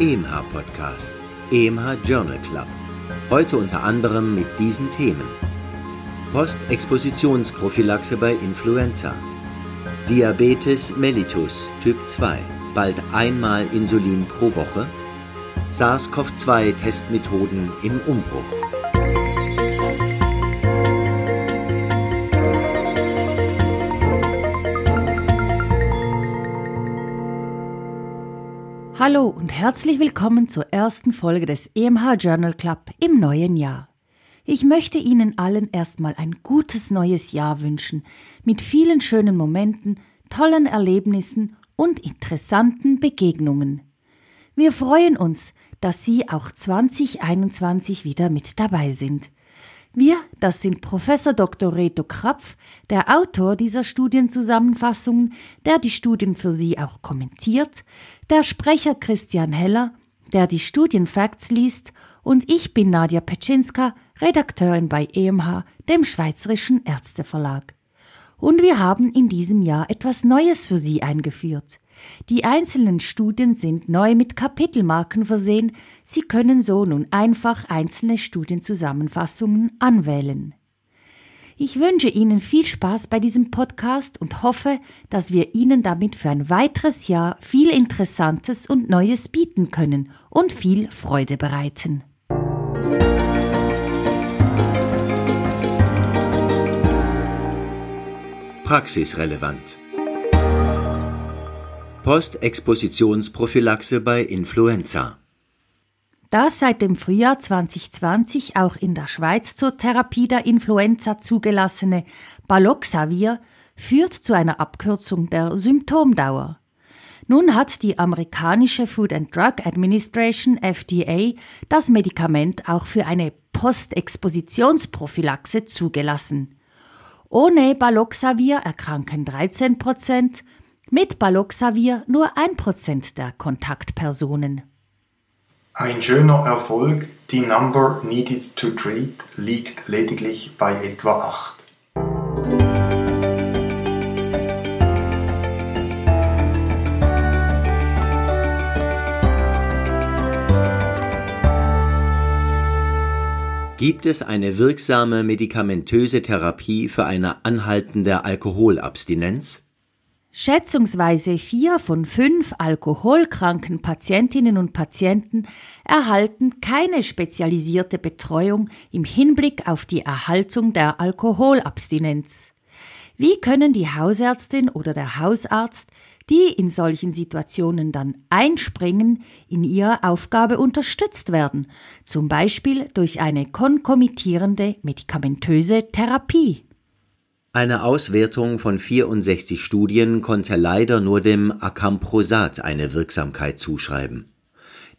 EMH Podcast, EMH Journal Club. Heute unter anderem mit diesen Themen: Postexpositionsprophylaxe bei Influenza, Diabetes mellitus Typ 2, bald einmal Insulin pro Woche, SARS-CoV-2-Testmethoden im Umbruch. Hallo und herzlich willkommen zur ersten Folge des EMH Journal Club im neuen Jahr. Ich möchte Ihnen allen erstmal ein gutes neues Jahr wünschen, mit vielen schönen Momenten, tollen Erlebnissen und interessanten Begegnungen. Wir freuen uns, dass Sie auch 2021 wieder mit dabei sind. Wir, das sind Professor Dr. Reto Krapf, der Autor dieser Studienzusammenfassungen, der die Studien für Sie auch kommentiert, der Sprecher Christian Heller, der die Studienfacts liest, und ich bin Nadja Petschinska, Redakteurin bei EMH, dem Schweizerischen Ärzteverlag. Und wir haben in diesem Jahr etwas Neues für Sie eingeführt. Die einzelnen Studien sind neu mit Kapitelmarken versehen, Sie können so nun einfach einzelne Studienzusammenfassungen anwählen. Ich wünsche Ihnen viel Spaß bei diesem Podcast und hoffe, dass wir Ihnen damit für ein weiteres Jahr viel Interessantes und Neues bieten können und viel Freude bereiten. Praxisrelevant Postexpositionsprophylaxe bei Influenza. Das seit dem Frühjahr 2020 auch in der Schweiz zur Therapie der Influenza zugelassene Baloxavir führt zu einer Abkürzung der Symptomdauer. Nun hat die amerikanische Food and Drug Administration FDA das Medikament auch für eine Postexpositionsprophylaxe zugelassen. Ohne Baloxavir erkranken 13 Prozent, mit Baloxavir nur ein Prozent der Kontaktpersonen. Ein schöner Erfolg, die Number needed to treat liegt lediglich bei etwa 8. Gibt es eine wirksame medikamentöse Therapie für eine anhaltende Alkoholabstinenz? Schätzungsweise vier von fünf alkoholkranken Patientinnen und Patienten erhalten keine spezialisierte Betreuung im Hinblick auf die Erhaltung der Alkoholabstinenz. Wie können die Hausärztin oder der Hausarzt, die in solchen Situationen dann einspringen, in ihrer Aufgabe unterstützt werden, zum Beispiel durch eine konkomitierende medikamentöse Therapie? Eine Auswertung von 64 Studien konnte leider nur dem Acamprosat eine Wirksamkeit zuschreiben.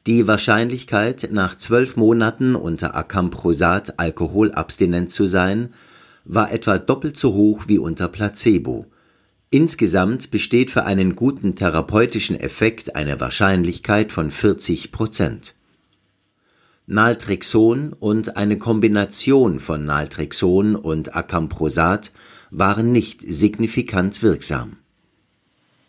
Die Wahrscheinlichkeit, nach zwölf Monaten unter Acamprosat alkoholabstinent zu sein, war etwa doppelt so hoch wie unter Placebo. Insgesamt besteht für einen guten therapeutischen Effekt eine Wahrscheinlichkeit von 40 Prozent. Naltrexon und eine Kombination von Naltrexon und Acamprosat waren nicht signifikant wirksam.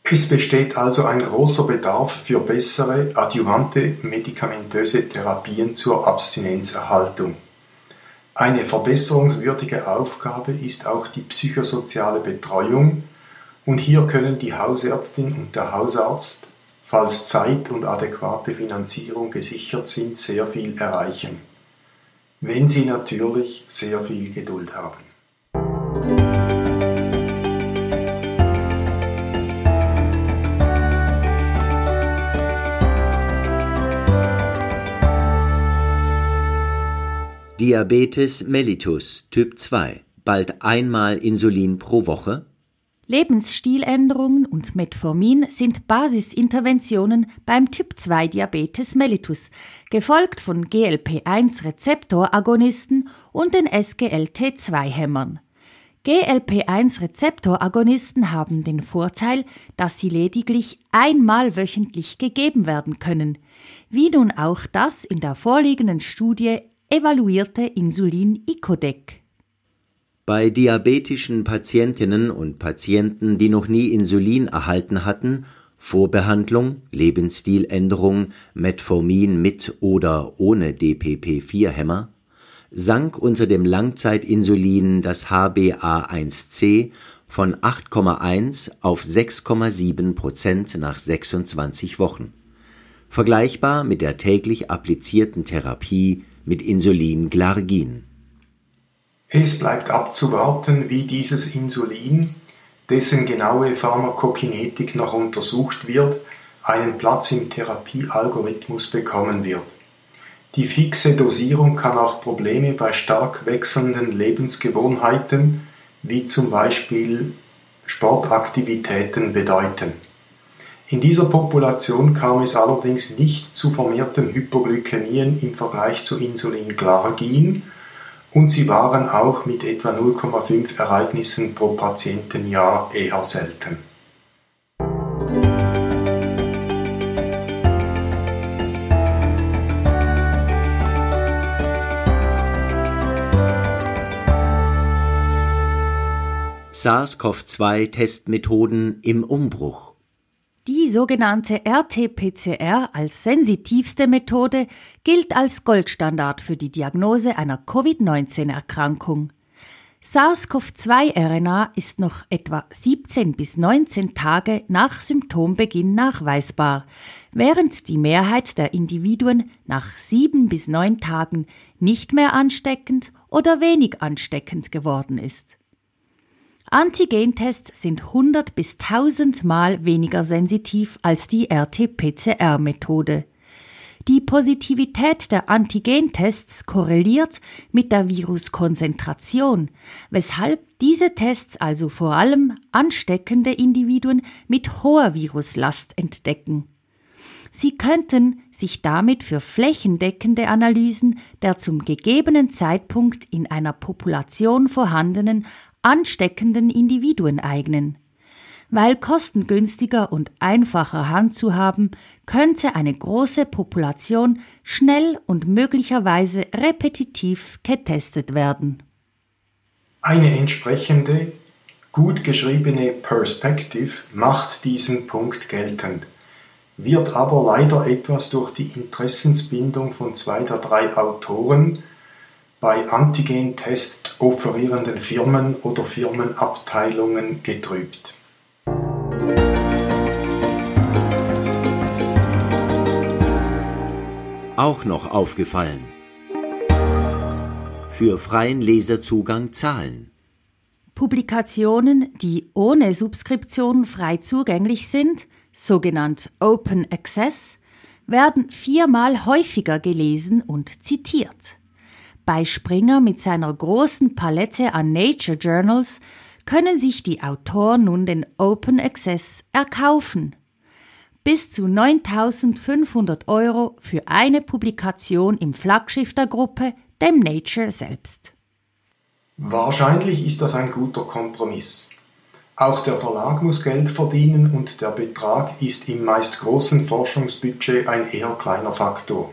Es besteht also ein großer Bedarf für bessere adjuvante medikamentöse Therapien zur Abstinenzerhaltung. Eine verbesserungswürdige Aufgabe ist auch die psychosoziale Betreuung und hier können die Hausärztin und der Hausarzt, falls Zeit und adäquate Finanzierung gesichert sind, sehr viel erreichen, wenn sie natürlich sehr viel Geduld haben. Diabetes mellitus Typ 2, bald einmal Insulin pro Woche? Lebensstiländerungen und Metformin sind Basisinterventionen beim Typ 2 Diabetes mellitus, gefolgt von GLP-1-Rezeptoragonisten und den SGLT2-Hämmern. GLP-1-Rezeptoragonisten haben den Vorteil, dass sie lediglich einmal wöchentlich gegeben werden können, wie nun auch das in der vorliegenden Studie evaluierte Insulin Icodec. Bei diabetischen Patientinnen und Patienten, die noch nie Insulin erhalten hatten, Vorbehandlung, Lebensstiländerung, Metformin mit oder ohne DPP-4-Hämmer, sank unter dem Langzeitinsulin das HbA1c von 8,1 auf 6,7 Prozent nach 26 Wochen, vergleichbar mit der täglich applizierten Therapie mit Insulin Glargin. Es bleibt abzuwarten, wie dieses Insulin, dessen genaue Pharmakokinetik noch untersucht wird, einen Platz im Therapiealgorithmus bekommen wird. Die fixe Dosierung kann auch Probleme bei stark wechselnden Lebensgewohnheiten wie zum Beispiel Sportaktivitäten bedeuten. In dieser Population kam es allerdings nicht zu vermehrten Hypoglykämien im Vergleich zu Insulinglargin und sie waren auch mit etwa 0,5 Ereignissen pro Patientenjahr eher selten. SARS-CoV-2-Testmethoden im Umbruch. Die sogenannte RT-PCR als sensitivste Methode gilt als Goldstandard für die Diagnose einer Covid-19-Erkrankung. SARS-CoV-2-RNA ist noch etwa 17 bis 19 Tage nach Symptombeginn nachweisbar, während die Mehrheit der Individuen nach sieben bis neun Tagen nicht mehr ansteckend oder wenig ansteckend geworden ist. Antigentests sind 100 bis 1000 Mal weniger sensitiv als die RT-PCR-Methode. Die Positivität der Antigentests korreliert mit der Viruskonzentration, weshalb diese Tests also vor allem ansteckende Individuen mit hoher Viruslast entdecken. Sie könnten sich damit für flächendeckende Analysen der zum gegebenen Zeitpunkt in einer Population vorhandenen ansteckenden Individuen eignen. Weil kostengünstiger und einfacher handzuhaben, könnte eine große Population schnell und möglicherweise repetitiv getestet werden. Eine entsprechende, gut geschriebene Perspective macht diesen Punkt geltend, wird aber leider etwas durch die Interessensbindung von zwei der drei Autoren bei Antigen-Tests offerierenden Firmen oder Firmenabteilungen getrübt. Auch noch aufgefallen. Für freien Leserzugang zahlen. Publikationen, die ohne Subskription frei zugänglich sind, sogenannt Open Access, werden viermal häufiger gelesen und zitiert. Bei Springer mit seiner großen Palette an Nature Journals können sich die Autoren nun den Open Access erkaufen. Bis zu 9500 Euro für eine Publikation im Flaggschiff der Gruppe, dem Nature selbst. Wahrscheinlich ist das ein guter Kompromiss. Auch der Verlag muss Geld verdienen und der Betrag ist im meist großen Forschungsbudget ein eher kleiner Faktor.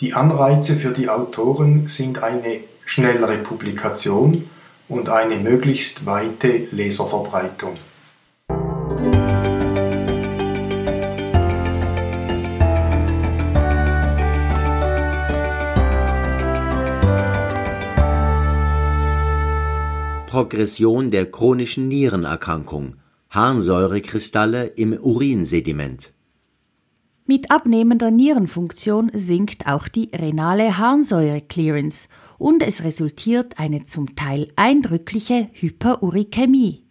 Die Anreize für die Autoren sind eine schnellere Publikation und eine möglichst weite Leserverbreitung. Progression der chronischen Nierenerkrankung Harnsäurekristalle im Urinsediment mit abnehmender Nierenfunktion sinkt auch die renale Harnsäure-Clearance und es resultiert eine zum Teil eindrückliche Hyperurikämie.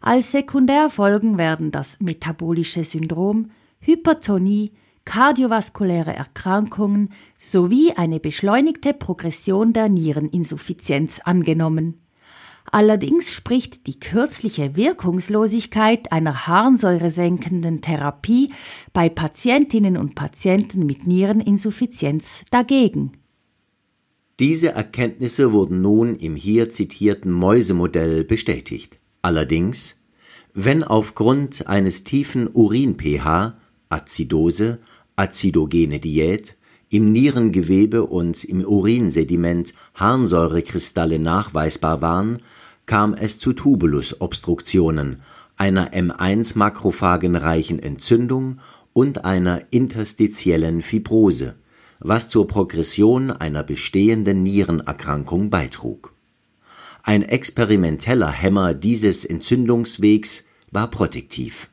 Als Sekundärfolgen werden das metabolische Syndrom, Hypertonie, kardiovaskuläre Erkrankungen sowie eine beschleunigte Progression der Niereninsuffizienz angenommen. Allerdings spricht die kürzliche Wirkungslosigkeit einer harnsäuresenkenden Therapie bei Patientinnen und Patienten mit Niereninsuffizienz dagegen. Diese Erkenntnisse wurden nun im hier zitierten Mäusemodell bestätigt. Allerdings, wenn aufgrund eines tiefen Urin-pH, Azidose, azidogene Diät, im Nierengewebe und im Urinsediment Harnsäurekristalle nachweisbar waren, kam es zu Tubulusobstruktionen, einer M1-makrophagenreichen Entzündung und einer interstitiellen Fibrose, was zur Progression einer bestehenden Nierenerkrankung beitrug. Ein experimenteller Hemmer dieses Entzündungswegs war Protektiv.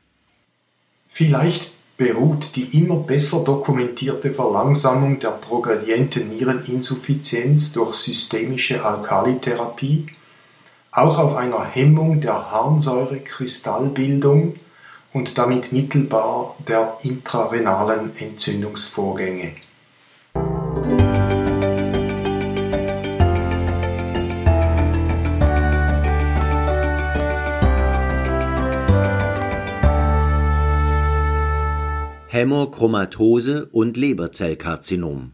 Vielleicht beruht die immer besser dokumentierte Verlangsamung der progredienten Niereninsuffizienz durch systemische Alkalitherapie auch auf einer Hemmung der Harnsäurekristallbildung und damit mittelbar der intrarenalen Entzündungsvorgänge. Hämochromatose und Leberzellkarzinom.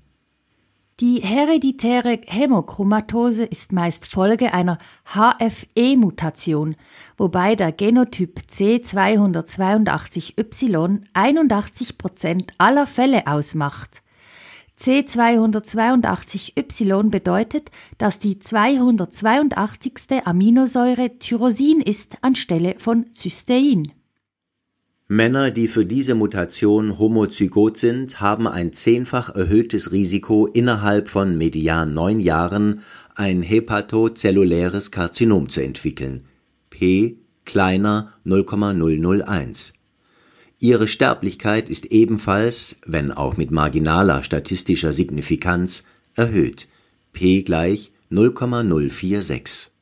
Die hereditäre Hämochromatose ist meist Folge einer HFE-Mutation, wobei der Genotyp C282Y 81% aller Fälle ausmacht. C282Y bedeutet, dass die 282. Aminosäure Tyrosin ist anstelle von Cystein. Männer, die für diese Mutation homozygot sind, haben ein zehnfach erhöhtes Risiko, innerhalb von median neun Jahren ein hepatozelluläres Karzinom zu entwickeln. (p kleiner 0,001). Ihre Sterblichkeit ist ebenfalls, wenn auch mit marginaler statistischer Signifikanz, erhöht. (p gleich 0,046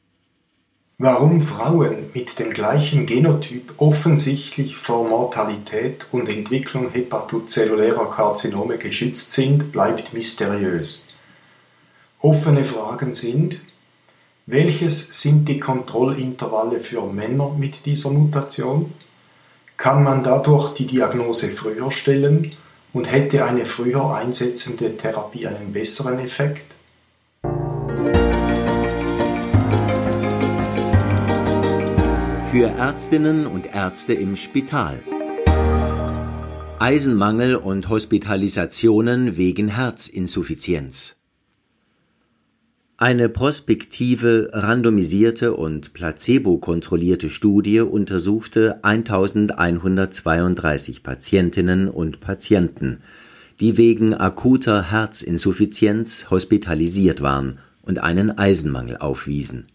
Warum Frauen mit dem gleichen Genotyp offensichtlich vor Mortalität und Entwicklung hepatozellulärer Karzinome geschützt sind, bleibt mysteriös. Offene Fragen sind: Welches sind die Kontrollintervalle für Männer mit dieser Mutation? Kann man dadurch die Diagnose früher stellen und hätte eine früher einsetzende Therapie einen besseren Effekt? Für Ärztinnen und Ärzte im Spital. Eisenmangel und Hospitalisationen wegen Herzinsuffizienz. Eine prospektive, randomisierte und placebo-kontrollierte Studie untersuchte 1132 Patientinnen und Patienten, die wegen akuter Herzinsuffizienz hospitalisiert waren und einen Eisenmangel aufwiesen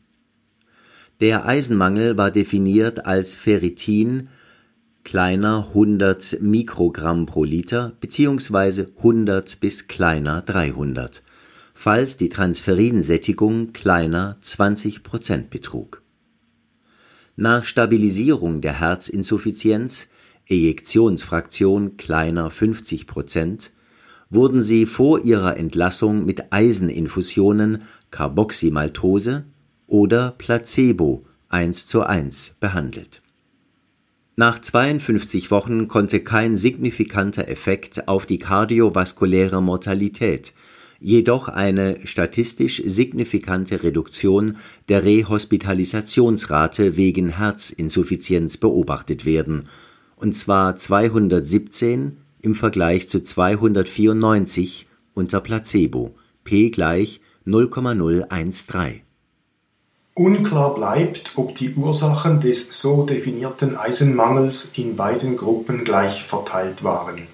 der Eisenmangel war definiert als Ferritin kleiner 100 Mikrogramm pro Liter beziehungsweise 100 bis kleiner 300, falls die Transferinsättigung kleiner 20 Prozent betrug. Nach Stabilisierung der Herzinsuffizienz Ejektionsfraktion kleiner 50 Prozent wurden sie vor ihrer Entlassung mit Eiseninfusionen Carboxymaltose oder Placebo eins zu eins behandelt. Nach 52 Wochen konnte kein signifikanter Effekt auf die kardiovaskuläre Mortalität, jedoch eine statistisch signifikante Reduktion der Rehospitalisationsrate wegen Herzinsuffizienz beobachtet werden, und zwar 217 im Vergleich zu 294 unter Placebo, p gleich 0,013 Unklar bleibt, ob die Ursachen des so definierten Eisenmangels in beiden Gruppen gleich verteilt waren.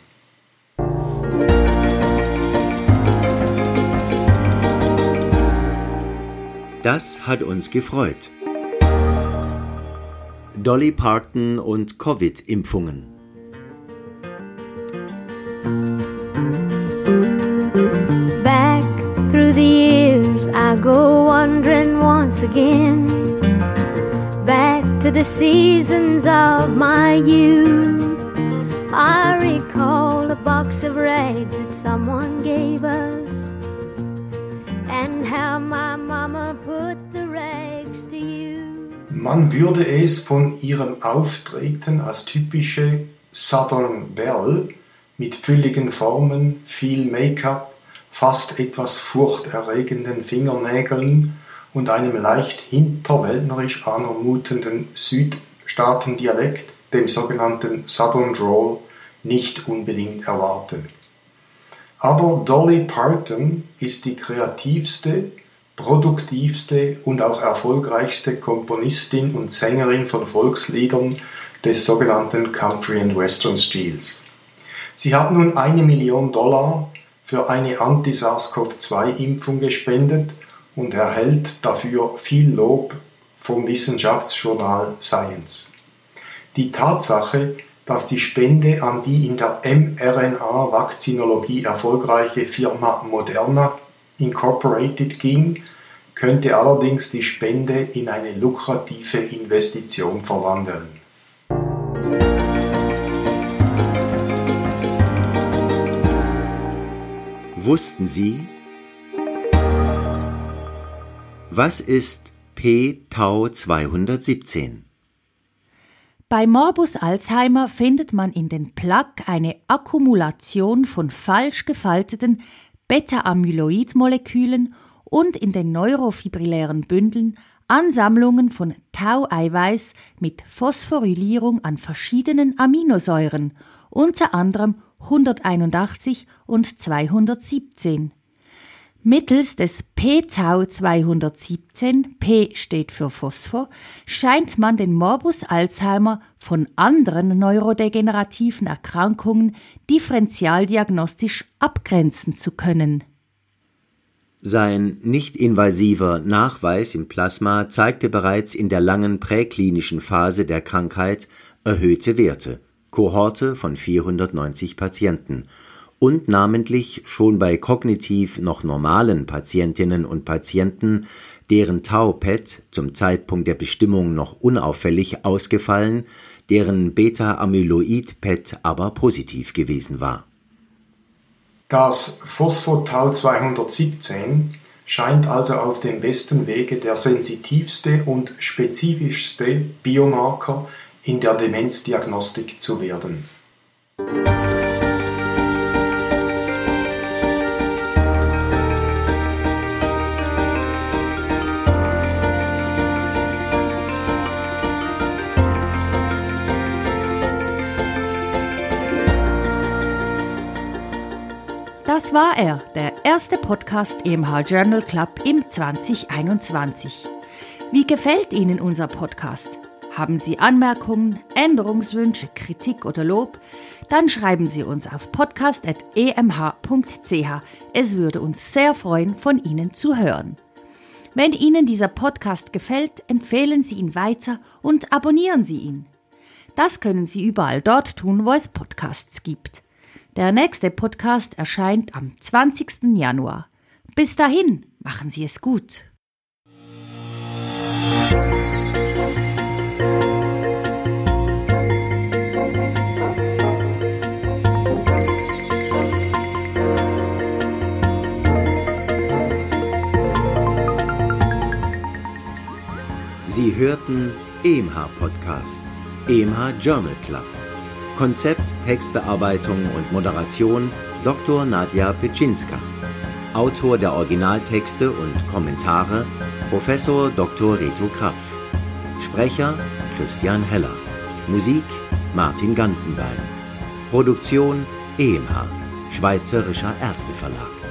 Das hat uns gefreut. Dolly Parton und Covid-Impfungen. Again back to the seasons of my youth. I recall a box of rags that someone gave us and how my mama put the rags to use. Man würde es von ihrem Auftreten als typische Southern Belle mit fülligen Formen, viel Make-up, fast etwas furchterregenden Fingernägeln und einem leicht hinterwäldlerisch anmutenden Südstaatendialekt, dem sogenannten Southern Drawl, nicht unbedingt erwarten. Aber Dolly Parton ist die kreativste, produktivste und auch erfolgreichste Komponistin und Sängerin von Volksliedern, des sogenannten Country and Western Stils. Sie hat nun eine Million Dollar für eine Anti-SARS-CoV-2-Impfung gespendet und erhält dafür viel Lob vom Wissenschaftsjournal Science. Die Tatsache, dass die Spende an die in der mRNA-Vakzinologie erfolgreiche Firma Moderna Incorporated ging, könnte allerdings die Spende in eine lukrative Investition verwandeln. Wussten Sie, was ist p-Tau 217? Bei Morbus Alzheimer findet man in den Plaque eine Akkumulation von falsch gefalteten Beta-Amyloid-Molekülen und in den neurofibrillären Bündeln Ansammlungen von Tau-Eiweiß mit Phosphorylierung an verschiedenen Aminosäuren, unter anderem 181 und 217. Mittels des p-Tau 217, P steht für Phosphor, scheint man den Morbus Alzheimer von anderen neurodegenerativen Erkrankungen differentialdiagnostisch abgrenzen zu können. Sein nicht-invasiver Nachweis im Plasma zeigte bereits in der langen präklinischen Phase der Krankheit erhöhte Werte, Kohorte von 490 Patienten und namentlich schon bei kognitiv noch normalen Patientinnen und Patienten, deren Tau-PET zum Zeitpunkt der Bestimmung noch unauffällig ausgefallen, deren Beta-Amyloid-PET aber positiv gewesen war. Das Phosphotau 217 scheint also auf dem besten Wege der sensitivste und spezifischste Biomarker in der Demenzdiagnostik zu werden. Das war er, der erste Podcast EMH Journal Club im 2021. Wie gefällt Ihnen unser Podcast? Haben Sie Anmerkungen, Änderungswünsche, Kritik oder Lob? Dann schreiben Sie uns auf podcast.emh.ch. Es würde uns sehr freuen, von Ihnen zu hören. Wenn Ihnen dieser Podcast gefällt, empfehlen Sie ihn weiter und abonnieren Sie ihn. Das können Sie überall dort tun, wo es Podcasts gibt. Der nächste Podcast erscheint am 20. Januar. Bis dahin, machen Sie es gut. Sie hörten EMH Podcast, EMH Journal Club. Konzept, Textbearbeitung und Moderation Dr. Nadja Petschinska. Autor der Originaltexte und Kommentare Professor Dr. Reto Krapf. Sprecher Christian Heller. Musik Martin Gantenbein. Produktion EMH, Schweizerischer Ärzteverlag.